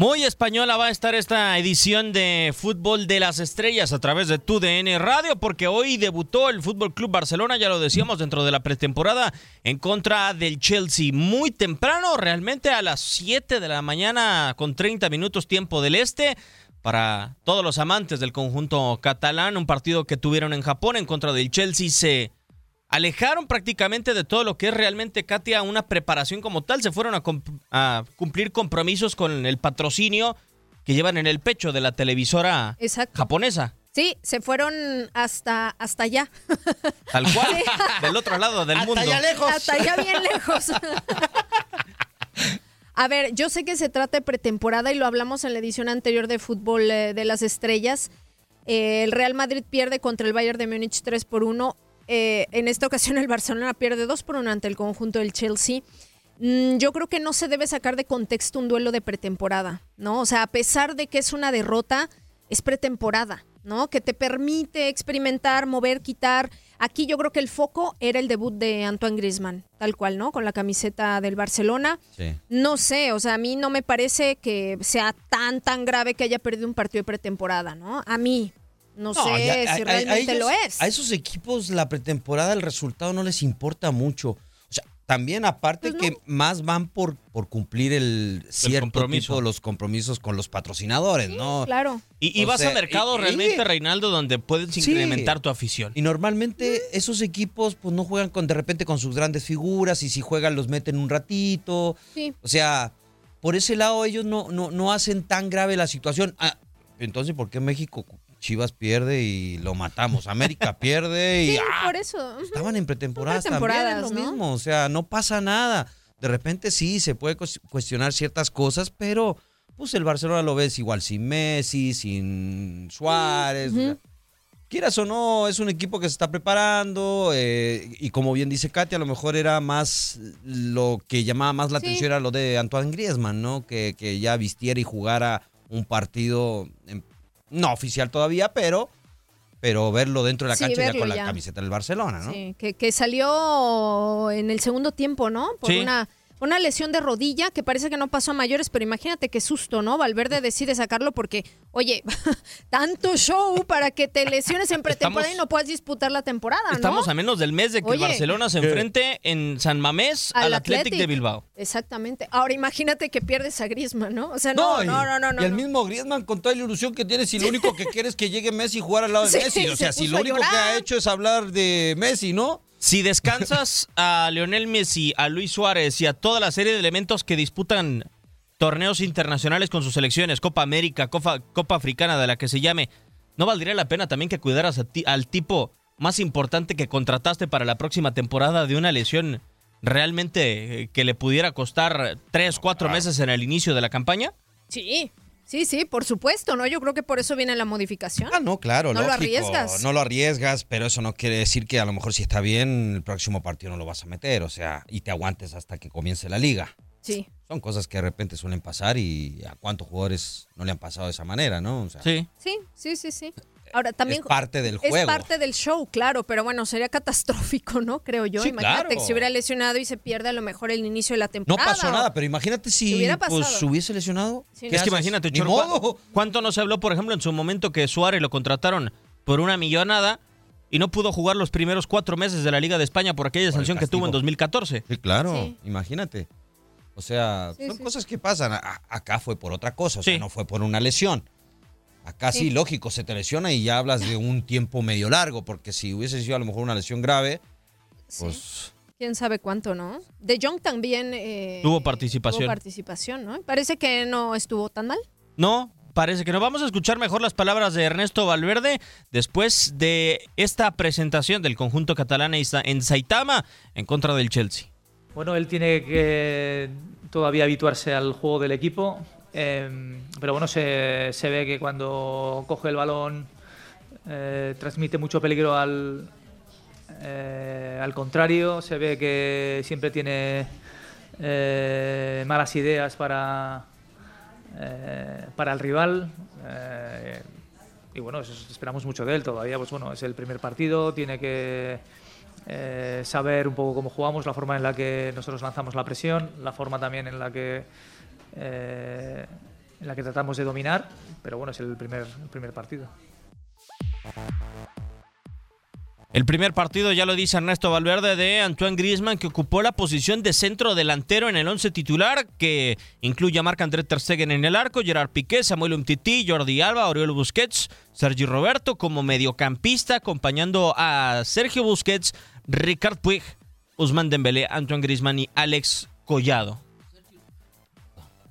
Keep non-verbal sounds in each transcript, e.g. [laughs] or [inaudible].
Muy española va a estar esta edición de Fútbol de las Estrellas a través de TUDN Radio, porque hoy debutó el Fútbol Club Barcelona, ya lo decíamos, dentro de la pretemporada en contra del Chelsea. Muy temprano, realmente a las 7 de la mañana, con 30 minutos tiempo del este. Para todos los amantes del conjunto catalán, un partido que tuvieron en Japón en contra del Chelsea se alejaron prácticamente de todo lo que es realmente, Katia, una preparación como tal. Se fueron a, cumplir compromisos con el patrocinio que llevan en el pecho de la televisora japonesa. Sí, se fueron hasta, hasta allá. [laughs] Tal cual, del otro lado del mundo. Hasta allá lejos. Hasta allá bien [laughs] lejos. A ver, yo sé que se trata de pretemporada y lo hablamos en la edición anterior de Fútbol eh, de las Estrellas. Eh, el Real Madrid pierde contra el Bayern de Múnich 3 por 1 eh, en esta ocasión el Barcelona pierde 2 por 1 ante el conjunto del Chelsea. Mm, yo creo que no se debe sacar de contexto un duelo de pretemporada, ¿no? O sea, a pesar de que es una derrota, es pretemporada, ¿no? Que te permite experimentar, mover, quitar. Aquí yo creo que el foco era el debut de Antoine Griezmann, tal cual, ¿no? Con la camiseta del Barcelona. No sé, o sea, a mí no me parece que sea tan, tan grave que haya perdido un partido de pretemporada, ¿no? A mí, no, sé si realmente lo es. A esos equipos la pretemporada, el resultado no les importa mucho. O sea, también aparte pues que más van por, por cumplir el cierto tipo de los compromisos con los patrocinadores, ¿no? Claro. Y, vas a mercado realmente, Reinaldo, donde puedes incrementar tu afición. Y normalmente esos equipos pues no juegan con de repente con sus grandes figuras y si juegan los meten un ratito. Sí. O sea, por ese lado ellos no, no, no hacen tan grave la situación. Ah, entonces, ¿por qué México Chivas pierde y lo matamos. América [laughs] pierde y. Sí, ¡ah! por eso. Estaban en pretemporada también, lo mismo. O sea, no pasa nada. De repente sí se puede cuestionar ciertas cosas, pero pues el Barcelona lo ves igual sin Messi, sin Suárez. quieras o no, es un equipo que se está preparando eh, y como bien dice Katia, a lo mejor era más lo que llamaba más la atención era lo de Antoine Griezmann, ¿no? Que, que ya vistiera y jugara un partido en no oficial todavía, pero pero verlo dentro de la cancha ya con la camiseta del Barcelona, ¿no? Sí, que, que, salió en el segundo tiempo, ¿no? Por una una lesión de rodilla que parece que no pasó a mayores, pero imagínate qué susto, ¿no? Valverde decide sacarlo porque, oye, [laughs] tanto show para que te lesiones en pretemporada y no puedas disputar la temporada, ¿no? Estamos a menos del mes de que el Barcelona se enfrente en San Mamés al, Athletic, de Bilbao. Exactamente. Ahora imagínate que pierdes a Griezmann, ¿no? O sea, no, no, no, no. y el mismo Griezmann con toda la ilusión que tienes y lo único que quieres es que llegue Messi y jugar al lado de [laughs] Messi. O sea, si lo único que ha hecho es hablar de Messi, ¿no? Si descansas [laughs] a Lionel Messi, a Luis Suárez y a toda la serie de elementos que disputan torneos internacionales con sus selecciones, Copa América, Copa, Copa Africana, de la que se llame, ¿no valdría la pena también que cuidaras al tipo más importante que contrataste para la próxima temporada de una lesión realmente eh, que le pudiera costar tres, cuatro meses en el inicio de la campaña? Sí, Sí, sí, por supuesto, ¿no? Yo creo que por eso viene la modificación. Ah, no, claro, no lo arriesgas. No lo arriesgas, pero eso no quiere decir que a lo mejor si está bien, el próximo partido no lo vas a meter, o sea, y te aguantes hasta que comience la liga. Sí. Son cosas que de repente suelen pasar y a cuántos jugadores no le han pasado de esa manera, ¿no? sí. Sí, sí, sí, sí. Ahora también es parte del juego. Es parte del show, claro, pero bueno, sería catastrófico, ¿no? Creo yo. imagínate que se hubiera lesionado y se pierde a lo mejor el inicio de la temporada. No pasó nada, pero imagínate si pues, se hubiese lesionado. es que imagínate, Choro, ¿cuánto no se habló, por ejemplo, en su momento que Suárez lo contrataron por una millonada y no pudo jugar los primeros cuatro meses de la Liga de España por aquella sanción que tuvo en 2014? Sí, claro, imagínate. O sea, son cosas que pasan. acá fue por otra cosa, o sea, no fue por una lesión. Acá sí. lógico, se te lesiona y ya hablas de un tiempo medio largo, porque si hubiese sido a lo mejor una lesión grave, pues... Quién sabe cuánto, ¿no? De Jong también... Eh, tuvo participación. Tuvo participación, ¿no? Parece que no estuvo tan mal. No, parece que no. Vamos a escuchar mejor las palabras de Ernesto Valverde después de esta presentación del conjunto catalán en Saitama en contra del Chelsea. Bueno, él tiene que todavía habituarse al juego del equipo. Em, pero bueno, se, se, ve que cuando coge el balón eh, transmite mucho peligro al, eh, al contrario, se ve que siempre tiene eh, malas ideas para, para el rival. y bueno, esperamos mucho de él todavía. Pues bueno, es el primer partido, tiene que saber un poco cómo jugamos, la forma en la que nosotros lanzamos la presión, la forma también en la que eh, en la que tratamos de dominar, pero bueno, es el primer, primer partido. El primer partido, ya lo dice Ernesto Valverde, de Antoine Griezmann, que ocupó la posición de centro delantero en el once titular, que incluye a Marc-André Ter Stegen en el arco, Gerard Piqué, Samuel Umtiti, Jordi Alba, Oriol Busquets, Sergi Roberto como mediocampista, acompañando a Sergio Busquets, Ricard Puig, Usman Dembélé, Antoine Griezmann y Alex Collado.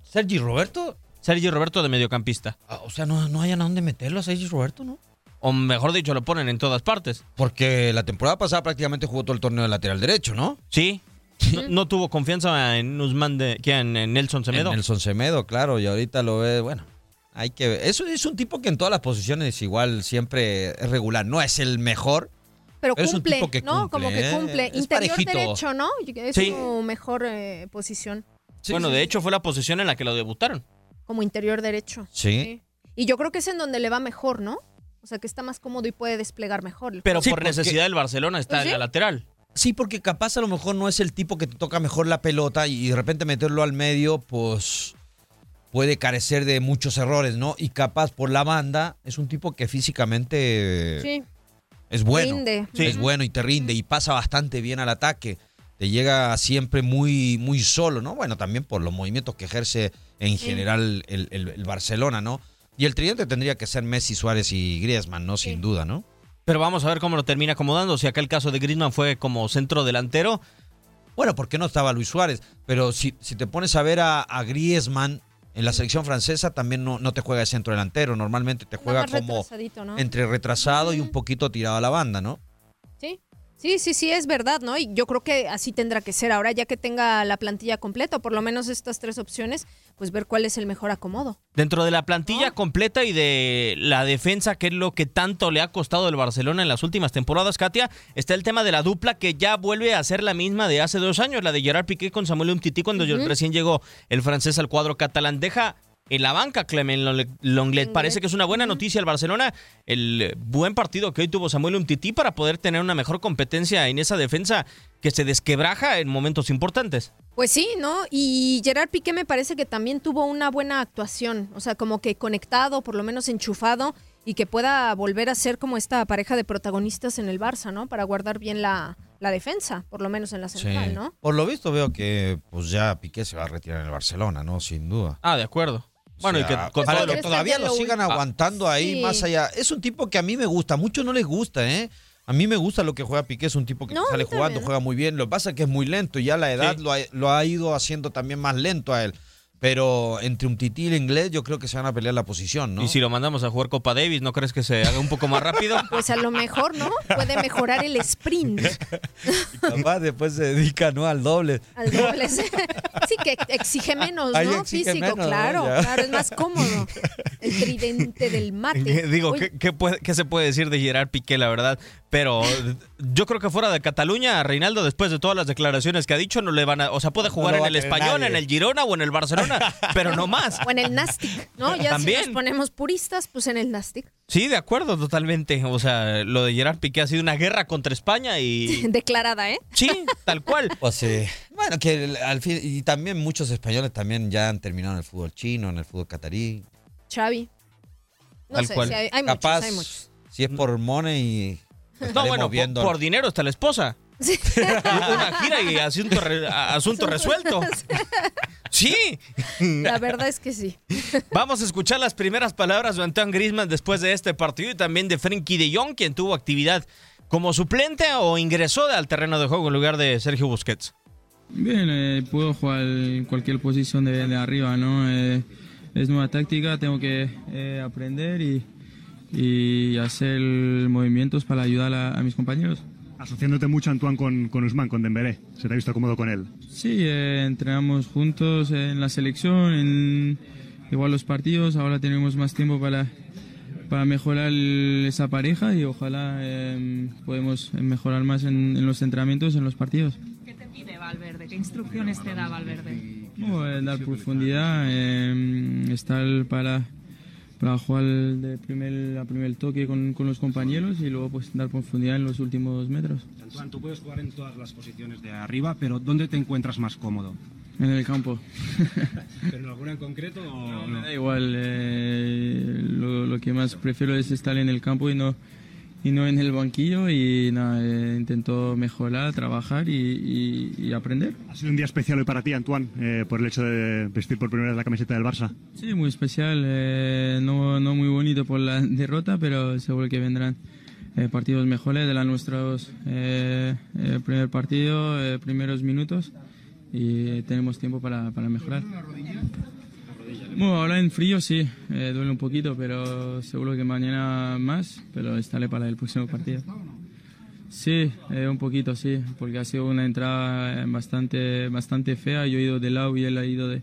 ¿Sergi Roberto? Sergi Roberto de mediocampista. Ah, o sea, no, no hayan a dónde meterlo a Sergi Roberto, ¿no? O mejor dicho, lo ponen en todas partes. Porque la temporada pasada prácticamente jugó todo el torneo de lateral derecho, ¿no? Sí. No, tuvo confianza en Usman de, en, Nelson Semedo. En Nelson Semedo, claro, y ahorita lo ve, bueno, hay que ver. Eso es un tipo que en todas las posiciones igual siempre es regular. No es el mejor. Pero, cumple, ¿no? Como que cumple. Interior derecho, ¿no? Es su mejor eh, posición. Bueno, de hecho fue la posición en la que lo debutaron. Como interior derecho. sí. Y yo creo que es en donde le va mejor, ¿no? O sea, que está más cómodo y puede desplegar mejor. Pero por necesidad del Barcelona está pues en la lateral. Sí, porque capaz a lo mejor no es el tipo que te toca mejor la pelota y de repente meterlo al medio, pues puede carecer de muchos errores, ¿no? Y capaz por la banda es un tipo que físicamente sí. es bueno. Rinde. Es bueno y te rinde y pasa bastante bien al ataque. Te llega siempre muy, muy solo, ¿no? Bueno, también por los movimientos que ejerce en general el Barcelona, ¿no? Y el tridente tendría que ser Messi, Suárez y Griezmann, ¿no? Sin duda, ¿no? Pero vamos a ver cómo lo termina acomodando. Si aquel caso de Griezmann fue como centro delantero. Bueno, ¿por qué no estaba Luis Suárez? Pero si, si te pones a ver a, Griezmann en la selección francesa, también no, no te juega de centro delantero. Normalmente te juega como entre retrasado y un poquito tirado a la banda, ¿no? Sí. Sí, sí, es verdad, ¿no? Y yo creo que así tendrá que ser. Ahora ya que tenga la plantilla completa, por lo menos estas tres opciones, pues ver cuál es el mejor acomodo. Dentro de la plantilla completa y de la defensa, que es lo que tanto le ha costado el Barcelona en las últimas temporadas, Katia, está el tema de la dupla que ya vuelve a ser la misma de hace dos años, la de Gerard Piqué con Samuel Umtiti cuando recién llegó el francés al cuadro catalán. Deja en la banca, Clement Longlet. Parece que es una buena noticia el Barcelona, el buen partido que hoy tuvo Samuel Umtiti para poder tener una mejor competencia en esa defensa que se desquebraja en momentos importantes. Pues sí, ¿no? Y Gerard Piqué me parece que también tuvo una buena actuación, o sea, como que conectado, por lo menos enchufado, y que pueda volver a ser como esta pareja de protagonistas en el Barça, ¿no? Para guardar bien la, defensa, por lo menos en la central, ¿no? Por lo visto veo que pues ya Piqué se va a retirar en el Barcelona, ¿no? Sin duda. Ah, de acuerdo. Bueno, y que todavía lo sigan aguantando ahí más allá. Es un tipo que a mí me gusta, a muchos no les gusta, ¿eh? A mí me gusta lo que juega Piqué, es un tipo que sale jugando, juega muy bien. Lo que pasa es que es muy lento y ya la edad lo, ha, lo ha ido haciendo también más lento a él. Pero entre un tití y el inglés yo creo que se van a pelear la posición, ¿no? Y si lo mandamos a jugar Copa Davis, ¿no crees que se haga un poco más rápido? [laughs] Pues a lo mejor, ¿no? Puede mejorar el sprint. [laughs] Y capaz después se dedica, ¿no? Al doble. Al doble. Sí, que exige menos, ¿no? Físico, claro. Claro, es más cómodo. El tridente del [laughs] mate. Digo, ¿qué, qué, se puede decir de Gerard Piqué, la verdad? Pero yo creo que fuera de Cataluña, Reinaldo, después de todas las declaraciones que ha dicho, no le van a. O sea, puede jugar en el Español, en el Girona o en el Barcelona, [laughs] pero no más. O en el Nastic, ¿no? Ya si nos ponemos puristas, pues en el Nastic. Sí, de acuerdo, totalmente. O sea, lo de Gerard Piqué ha sido una guerra contra España y. [laughs] Declarada, ¿eh? Sí, tal cual. [laughs] Pues sí. Bueno, que al fin. Y también muchos españoles también ya han terminado en el fútbol chino, en el fútbol catarí. Xavi. No tal sé, cual. hay, Capaz, hay muchos. Si es por money y no, bueno, por, dinero está la esposa. [laughs] Una gira y asunto, asunto resuelto. Sí. La verdad es que sí. Vamos a escuchar las primeras palabras de Antoine Griezmann después de este partido y también de Frenkie de Jong, quien tuvo actividad como suplente o ingresó al terreno de juego en lugar de Sergio Busquets. Bien, eh, puedo jugar en cualquier posición de, arriba, ¿no? Eh, es nueva táctica, tengo que eh, aprender y, y hacer movimientos para ayudar a, mis compañeros. Asociándote mucho, Antoine, con, con Usman, con Dembélé. ¿Se te ha visto cómodo con él? Sí, eh, entrenamos juntos en la selección, en igual los partidos. Ahora tenemos más tiempo para, para mejorar esa pareja y ojalá eh, podemos mejorar más en, los entrenamientos, en los partidos. ¿Qué te pide Valverde? ¿Qué instrucciones te da Valverde? dar profundidad, eh, estar para para jugar de primer, a primer toque con, con, los compañeros y luego pues dar profundidad en los últimos metros. Antoine, tú puedes jugar en todas las posiciones de arriba, pero ¿dónde te encuentras más cómodo? En el campo. [laughs] ¿Pero alguna en concreto o no? da igual. Eh, lo, que más prefiero es estar en el campo y no, y no en el banquillo. Y nada, eh, intento mejorar, trabajar y, aprender. ¿Ha sido un día especial hoy para ti, Antoine, eh, por el hecho de vestir por primera vez la camiseta del Barça? Sí, muy especial. no, no muy bonito por la [laughs] derrota, pero seguro que vendrán. partidos mejores de la nuestros primer partido, primeros minutos y tenemos tiempo para, para mejorar. Bueno, ahora en frío sí, eh, duele un poquito, pero seguro que mañana más, pero estaré para el próximo partido. Sí, eh, un poquito, sí, porque ha sido una entrada bastante, bastante fea. Yo he ido de lado y él ha ido de,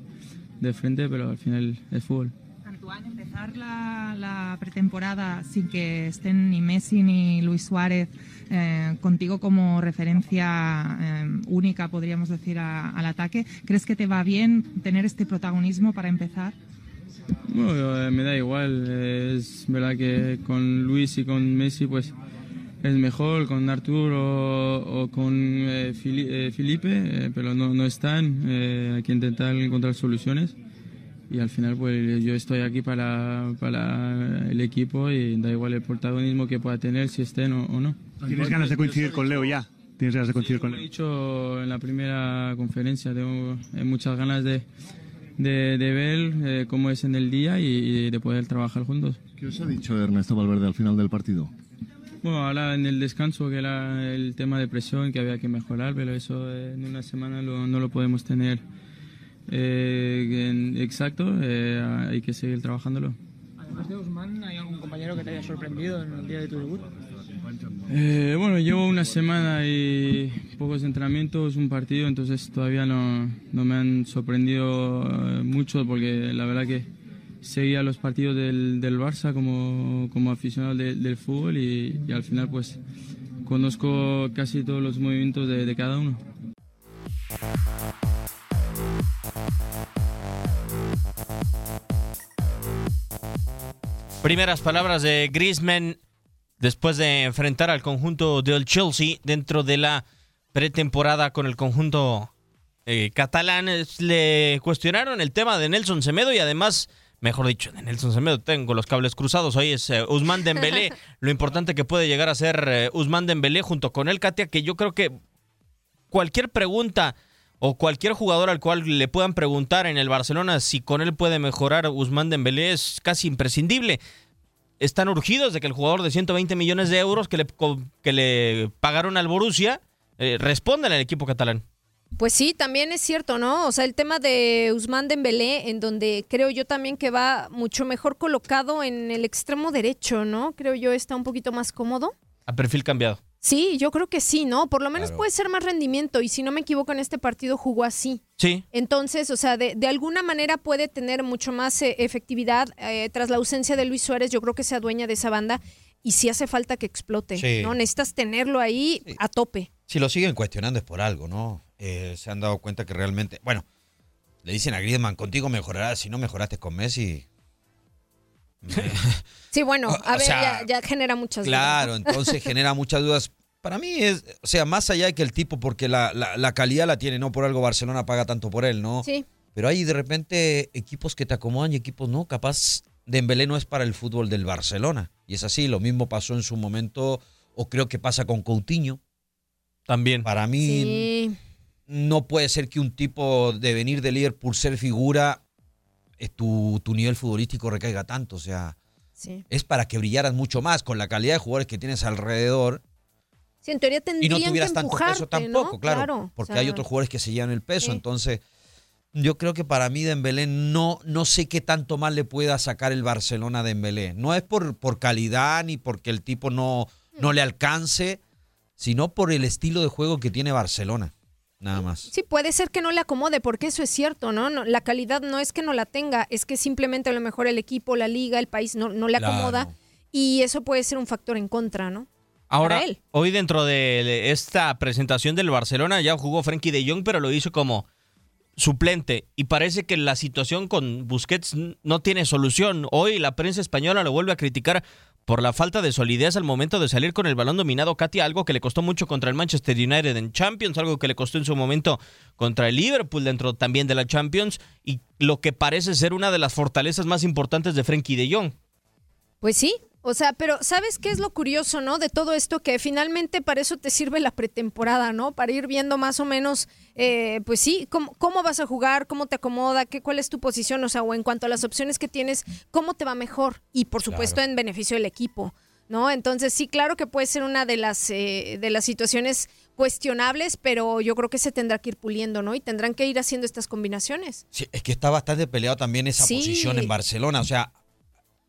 de frente, pero al final es fútbol. Antoine, empezar la, la pretemporada sin que estén ni Messi ni Luis Suárez eh, contigo como referencia eh, única, podríamos decir, al ataque. ¿Crees que te va bien tener este protagonismo para empezar? Eh, me da igual. Es verdad que con Luis y con Messi, pues es mejor con Arturo o, con Felipe, pero no, no están. hay que intentar encontrar soluciones y al final pues yo estoy aquí para, para el equipo y da igual el protagonismo que pueda tener si estén o, no. ¿Tienes ganas de coincidir con Leo ya? ¿Tienes ganas de coincidir con Leo? He dicho en la primera conferencia, tengo muchas ganas de, de, ver eh, cómo es en el día y, de poder trabajar juntos. ¿Qué os ha dicho Ernesto Valverde al final del partido? Bueno, ahora en el descanso que era el tema de presión que había que mejorar, pero eso en una semana no lo podemos tener eh, exacto, eh, hay que seguir trabajándolo. Además de Usman, ¿hay algún compañero que te haya sorprendido en el día de tu debut? Eh, bueno, llevo una semana y pocos entrenamientos, un partido, entonces todavía no, no me han sorprendido eh, mucho porque la verdad que seguía los partidos del, del Barça como, como aficionado del fútbol y, al final pues conozco casi todos los movimientos de, de cada uno. Primeras palabras de Griezmann después de enfrentar al conjunto del Chelsea dentro de la pretemporada con el conjunto eh, catalán. Le cuestionaron el tema de Nelson Semedo y además, mejor dicho, de Nelson Semedo, tengo los cables cruzados. Hoy es eh, Usman Dembélé, [laughs] lo importante que puede llegar a ser eh, Usman Dembélé junto con él, Katia, que yo creo que cualquier pregunta o cualquier jugador al cual le puedan preguntar en el Barcelona si con él puede mejorar Usman Dembélé es casi imprescindible. Están urgidos de que el jugador de 120 millones de euros que le, que le pagaron al Borussia eh, responda al equipo catalán. Pues sí, también es cierto, ¿no? O sea, el tema de Usman Dembélé, en donde creo yo también que va mucho mejor colocado en el extremo derecho, ¿no? Creo yo está un poquito más cómodo. A perfil cambiado. Sí, yo creo que sí, ¿no? Por lo menos puede ser más rendimiento y si no me equivoco en este partido jugó así. Sí. Entonces, o sea, de, alguna manera puede tener mucho más eh, efectividad eh, tras la ausencia de Luis Suárez, yo creo que se adueña de esa banda y sí hace falta que explote, ¿no? Necesitas tenerlo ahí a tope. Si lo siguen cuestionando es por algo, ¿no? Eh, se han dado cuenta que realmente, bueno, le dicen a Griezmann, contigo mejorarás, si no mejoraste con Messi, [laughs] Sí, bueno, a ver, ya, genera muchas dudas. Claro, entonces genera muchas dudas. Para mí es, o sea, más allá de que el tipo, porque la, la, calidad la tiene, no por algo Barcelona paga tanto por él, ¿no? Sí. Pero hay de repente equipos que te acomodan y equipos no, capaz Dembélé no es para el fútbol del Barcelona. Y es así, lo mismo pasó en su momento, o creo que pasa con Coutinho. También. Para mí no puede ser que un tipo de venir de líder por ser figura eh, tu, tu nivel futbolístico recaiga tanto. O sea, es para que brillaras mucho más con la calidad de jugadores que tienes alrededor. Sí, en teoría y no tuvieras tanto peso tampoco, claro, Porque hay otros jugadores que se llevan el peso. Entonces, yo creo que para mí Dembélé no, no sé qué tanto más le pueda sacar el Barcelona a Dembélé. No es por, por calidad ni porque el tipo no, no le alcance, sino por el estilo de juego que tiene Barcelona. Nada más. Sí, puede ser que no le acomode, porque eso es cierto, ¿no? la calidad no es que no la tenga, es que simplemente a lo mejor el equipo, la liga, el país no, no le acomoda y eso puede ser un factor en contra, ¿no? Ahora, hoy dentro de esta presentación del Barcelona ya jugó Frankie de Jong, pero lo hizo como suplente y parece que la situación con Busquets no tiene solución. Hoy la prensa española lo vuelve a criticar por la falta de solidez al momento de salir con el balón dominado Katia, algo que le costó mucho contra el Manchester United en Champions, algo que le costó en su momento contra el Liverpool dentro también de la Champions y lo que parece ser una de las fortalezas más importantes de Frenkie de Jong. Pues sí, o sea, pero ¿sabes qué es lo curioso, no? De todo esto, que finalmente para eso te sirve la pretemporada, ¿no? Para ir viendo más o menos, eh, pues sí, cómo, cómo, vas a jugar, cómo te acomoda, qué, cuál es tu posición, o sea, o en cuanto a las opciones que tienes, cómo te va mejor y por supuesto en beneficio del equipo, ¿no? Entonces sí, claro que puede ser una de las, eh, de las situaciones cuestionables, pero yo creo que se tendrá que ir puliendo, ¿no? Y tendrán que ir haciendo estas combinaciones. Sí, es que está bastante peleado también esa posición en Barcelona, o sea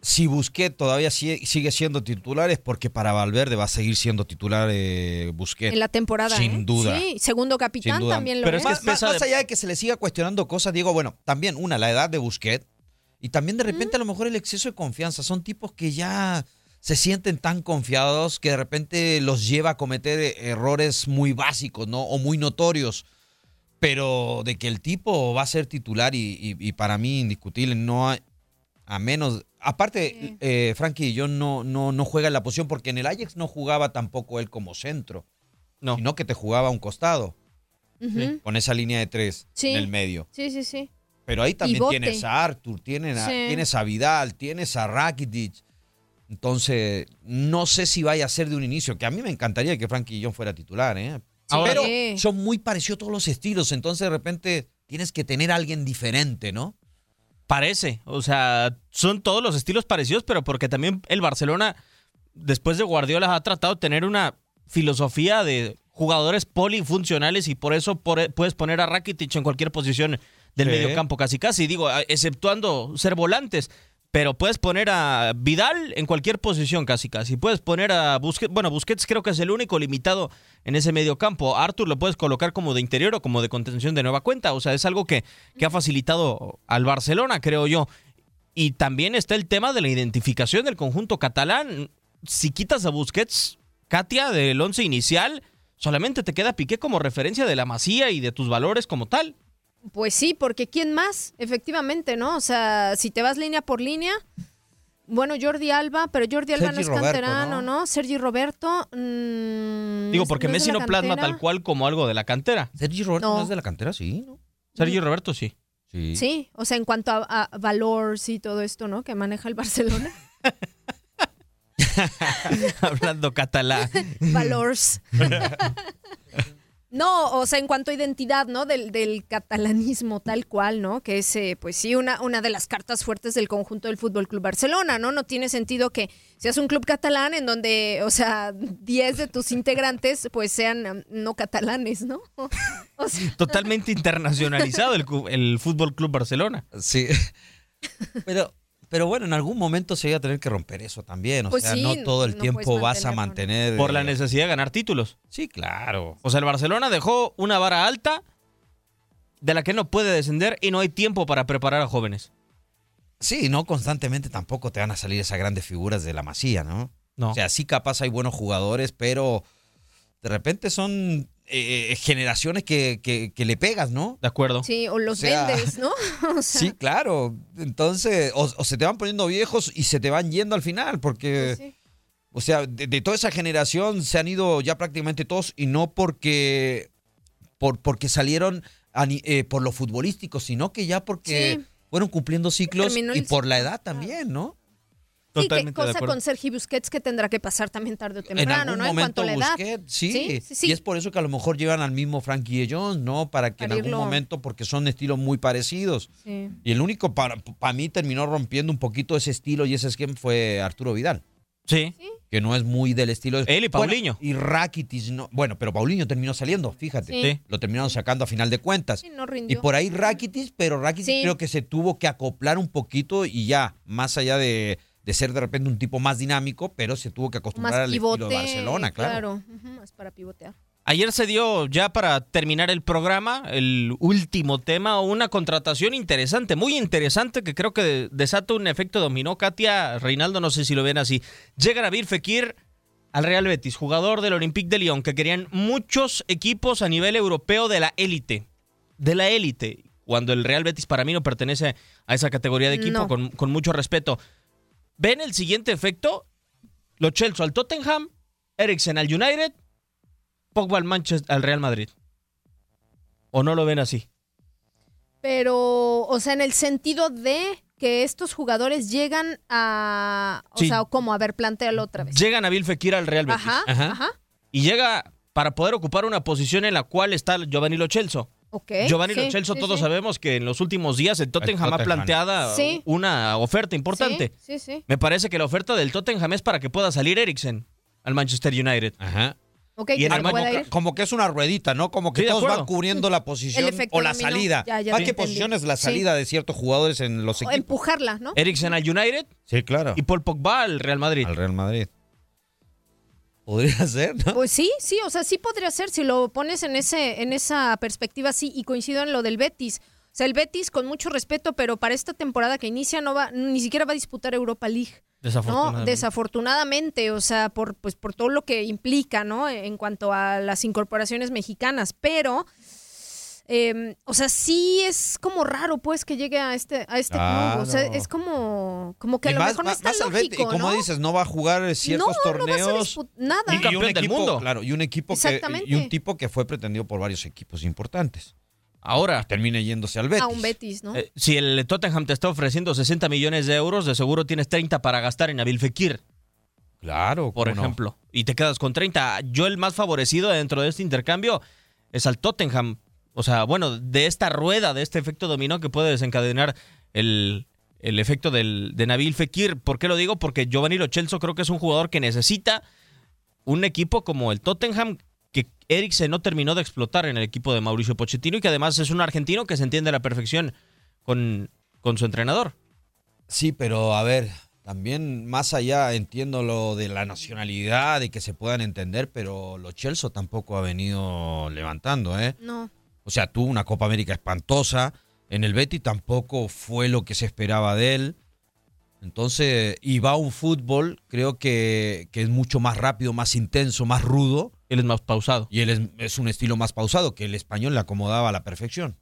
si Busquets todavía sigue siendo titular es porque para Valverde va a seguir siendo titular eh, Busquets. En la temporada. Sin ¿eh? duda. Sí, segundo capitán también lo Pero es. Que más, allá de que se le siga cuestionando cosas, digo, bueno, también una, la edad de Busquets y también de repente a lo mejor el exceso de confianza. Son tipos que ya se sienten tan confiados que de repente los lleva a cometer errores muy básicos, ¿no? O muy notorios. Pero de que el tipo va a ser titular y, y para mí indiscutible, no hay, a menos Aparte, eh, Frankie yo no, no, no juega en la posición porque en el Ajax no jugaba tampoco él como centro, no. sino que te jugaba a un costado, con esa línea de tres en el medio. Sí, sí, sí. Pero ahí también tienes a Arthur, tienes a, tienes a Vidal, tienes a Rakitic. Entonces, no sé si vaya a ser de un inicio, que a mí me encantaría que Frankie John fuera titular, ¿eh? pero son muy parecidos todos los estilos, entonces de repente tienes que tener a alguien diferente, ¿no? Parece, o sea, son todos los estilos parecidos, pero porque también el Barcelona, después de Guardiola, ha tratado de tener una filosofía de jugadores polifuncionales y por eso puedes poner a Rakitic en cualquier posición del medio campo casi casi, digo, exceptuando ser volantes, pero puedes poner a Vidal en cualquier posición casi casi. Puedes poner a Busquets. Bueno, Busquets creo que es el único limitado en ese medio campo. Arthur lo puedes colocar como de interior o como de contención de nueva cuenta. O sea, es algo que, que ha facilitado al Barcelona, creo yo. Y también está el tema de la identificación del conjunto catalán. Si quitas a Busquets, Katia, del once inicial, solamente te queda Piqué como referencia de la masía y de tus valores como tal. Pues sí, porque ¿quién más? Efectivamente, ¿no? O sea, si te vas línea por línea, bueno, Jordi Alba, pero Jordi Alba no es canterano, ¿no? Sergi Roberto. Mm, Digo, porque Messi no plasma tal cual como algo de la cantera. Sergi Roberto no, es de la cantera, sí, ¿no? Sergi Roberto sí. sí. Sí, o sea, en cuanto a, a valores y todo esto, ¿no? Que maneja el Barcelona. [laughs] [laughs] [laughs] Hablando catalán. Valors. No, o sea, en cuanto a identidad, ¿no? Del, del catalanismo tal cual, ¿no? Que es, eh, pues sí, una, una de las cartas fuertes del conjunto del Fútbol Club Barcelona, ¿no? No tiene sentido que seas un club catalán en donde, o sea, 10 de tus integrantes, pues sean um, no catalanes, ¿no? [laughs] Totalmente internacionalizado el, el Fútbol Club Barcelona. Sí. [laughs] Pero pero bueno, en algún momento se iba a tener que romper eso también. O pues sea, no todo el tiempo vas a mantener. Por la necesidad de ganar títulos. Sí, claro. O sea, el Barcelona dejó una vara alta de la que no puede descender y no hay tiempo para preparar a jóvenes. Sí, no constantemente tampoco te van a salir esas grandes figuras de la masía, ¿no? No. O sea, sí capaz hay buenos jugadores, pero de repente son eh, generaciones que, que, le pegas, ¿no? De acuerdo. Sí, o los vendes, ¿no? [laughs] Sí, claro. Entonces, o, se te van poniendo viejos y se te van yendo al final, porque, pues o sea, de, toda esa generación se han ido ya prácticamente todos y no porque, por, porque salieron eh, por lo futbolístico, sino que ya porque fueron cumpliendo ciclos y por la edad también, ¿no? Sí, qué cosa con Sergio Busquets que tendrá que pasar también tarde o temprano, en ¿no? en cuanto a la edad. Sí, y es por eso que a lo mejor llevan al mismo Frankie Jones, ¿no? Para que en algún momento, porque son estilos muy parecidos. Y el único para, para mí terminó rompiendo un poquito ese estilo y ese esquema fue Arturo Vidal. Sí. Que no es muy del estilo de. Él y Paulinho. y Rakitic, no. Bueno, pero Paulinho terminó saliendo, fíjate. Sí. Lo terminaron sacando a final de cuentas. Sí, no rindió. Y por ahí Rakitic, pero Rakitic creo que se tuvo que acoplar un poquito y ya, más allá de de ser de repente un tipo más dinámico, pero se tuvo que acostumbrar al estilo de Barcelona, claro. Claro, más para pivotear. Ayer se dio, ya para terminar el programa, el último tema, una contratación interesante, muy interesante, que creo que desata un efecto dominó. Katia, Reinaldo, no sé si lo ven así. Llega Nabil Fekir al Real Betis, jugador del Olympique de Lyon, que querían muchos equipos a nivel europeo de la élite. De la élite. Cuando el Real Betis para mí no pertenece a esa categoría de equipo, con, con mucho respeto. ¿Ven el siguiente efecto? Lo Chelsea al Tottenham, Eriksen al United, Pogba al Manchester, al Real Madrid. ¿O no lo ven así? Pero, o sea, en el sentido de que estos jugadores llegan a, o sea, ¿cómo? A ver, plantealo otra vez. Llegan a Bill Fekir al Real Betis. Ajá, ajá. Y llega para poder ocupar una posición en la cual está Giovanni Lo Celso. Okay, Giovanni Lo Celso, todos sabemos que en los últimos días el Tottenham, ha planteado una oferta importante. Sí, sí, Me parece que la oferta del Tottenham es para que pueda salir Eriksen al Manchester United. Ajá. y en el como, que, es una ruedita, ¿no? Como que todos van cubriendo la posición o la salida. ¿A qué posición es la salida de ciertos jugadores en los equipos? empujarla, ¿no? Eriksen al United. Sí, claro. Y Paul Pogba al Real Madrid. Al Real Madrid. Podría [laughs] ser, ¿no? Pues sí, sí, o sea, sí podría ser si lo pones en ese en esa perspectiva sí y coincido en lo del Betis. O sea, el Betis con mucho respeto, pero para esta temporada que inicia no va ni siquiera va a disputar Europa League. Desafortunadamente. ¿no? Desafortunadamente, o sea, por pues por todo lo que implica, ¿no? En cuanto a las incorporaciones mexicanas, pero Em, o sea, sí es como raro, pues, que llegue a este, a este club. O sea, es como, como que a lo mejor no está lógico, Y como dices, no va a jugar ciertos torneos. No nada. Y, un equipo, del mundo. Claro, y un equipo que, y un tipo que fue pretendido por varios equipos importantes. Ahora. Termina yéndose al Betis. A un Betis, ¿no? Eh, si el Tottenham te está ofreciendo 60 millones de euros, de seguro tienes 30 para gastar en Abil Fekir. Claro, por ejemplo. Y te quedas con 30. Yo el más favorecido dentro de este intercambio es al Tottenham o sea, bueno, de esta rueda, de este efecto dominó que puede desencadenar el, efecto del, de Nabil Fekir. ¿Por qué lo digo? Porque Giovanni Lo Celso creo que es un jugador que necesita un equipo como el Tottenham que Eriksen no terminó de explotar en el equipo de Mauricio Pochettino y que además es un argentino que se entiende a la perfección con, con su entrenador. Sí, pero a ver, también más allá entiendo lo de la nacionalidad y que se puedan entender, pero lo Chelsea tampoco ha venido levantando, ¿eh? No. O sea, tuvo una Copa América espantosa. En el Betty tampoco fue lo que se esperaba de él. Entonces, y va a un fútbol, creo que, es mucho más rápido, más intenso, más rudo. Él es más pausado. Y él es, un estilo más pausado, que el español le acomodaba a la perfección.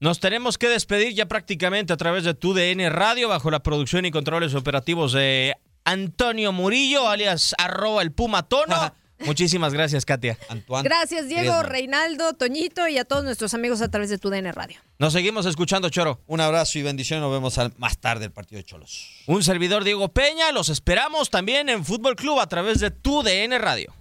Nos tenemos que despedir ya prácticamente a través de TUDN Radio, bajo la producción y controles operativos de Antonio Murillo, alias arroba el Puma Tono. Muchísimas gracias, Katia. Antoine. Gracias, Diego, Reinaldo, Toñito y a todos nuestros amigos a través de tu DN Radio. Nos seguimos escuchando, Choro. Un abrazo y bendición. Nos vemos más tarde el partido de Cholos. Un servidor, Diego Peña. Los esperamos también en Fútbol Club a través de tu DN Radio.